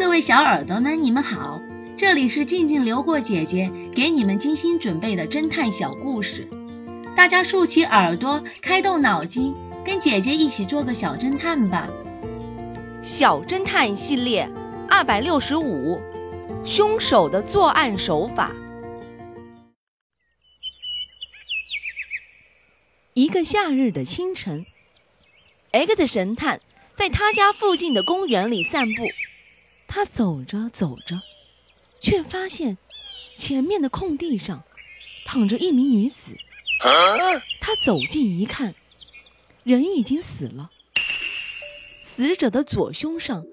各位小耳朵们，你们好，这里是静静流过姐姐给你们精心准备的侦探小故事，大家竖起耳朵，开动脑筋，跟姐姐一起做个小侦探吧。小侦探系列二百六十五，凶手的作案手法。一个夏日的清晨，X 神探在他家附近的公园里散步。他走着走着，却发现前面的空地上躺着一名女子。他走近一看，人已经死了。死者的左胸上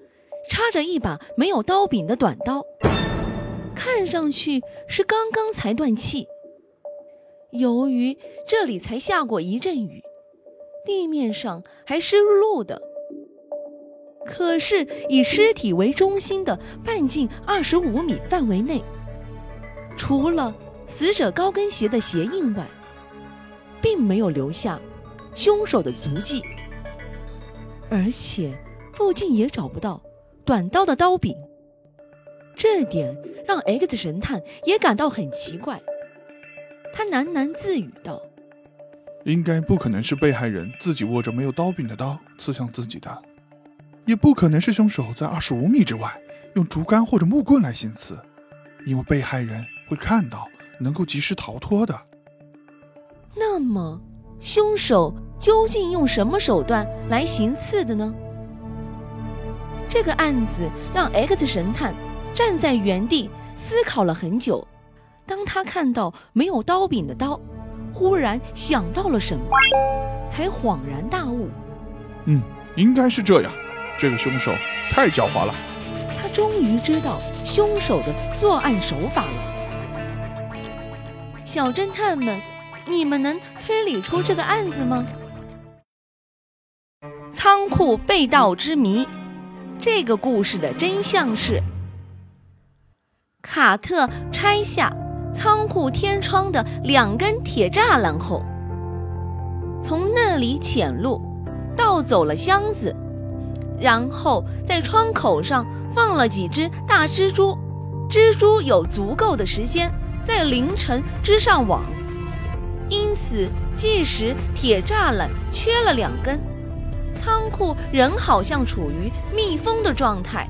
插着一把没有刀柄的短刀，看上去是刚刚才断气。由于这里才下过一阵雨，地面上还湿漉漉的。可是，以尸体为中心的半径二十五米范围内，除了死者高跟鞋的鞋印外，并没有留下凶手的足迹，而且附近也找不到短刀的刀柄。这点让 X 神探也感到很奇怪。他喃喃自语道：“应该不可能是被害人自己握着没有刀柄的刀刺向自己的。”也不可能是凶手在二十五米之外用竹竿或者木棍来行刺，因为被害人会看到，能够及时逃脱的。那么，凶手究竟用什么手段来行刺的呢？这个案子让 X 神探站在原地思考了很久。当他看到没有刀柄的刀，忽然想到了什么，才恍然大悟。嗯，应该是这样。这个凶手太狡猾了，他终于知道凶手的作案手法了。小侦探们，你们能推理出这个案子吗？仓库被盗之谜，这个故事的真相是：卡特拆下仓库天窗的两根铁栅栏后，从那里潜入，盗走了箱子。然后在窗口上放了几只大蜘蛛，蜘蛛有足够的时间在凌晨织上网，因此即使铁栅栏缺了两根，仓库仍好像处于密封的状态。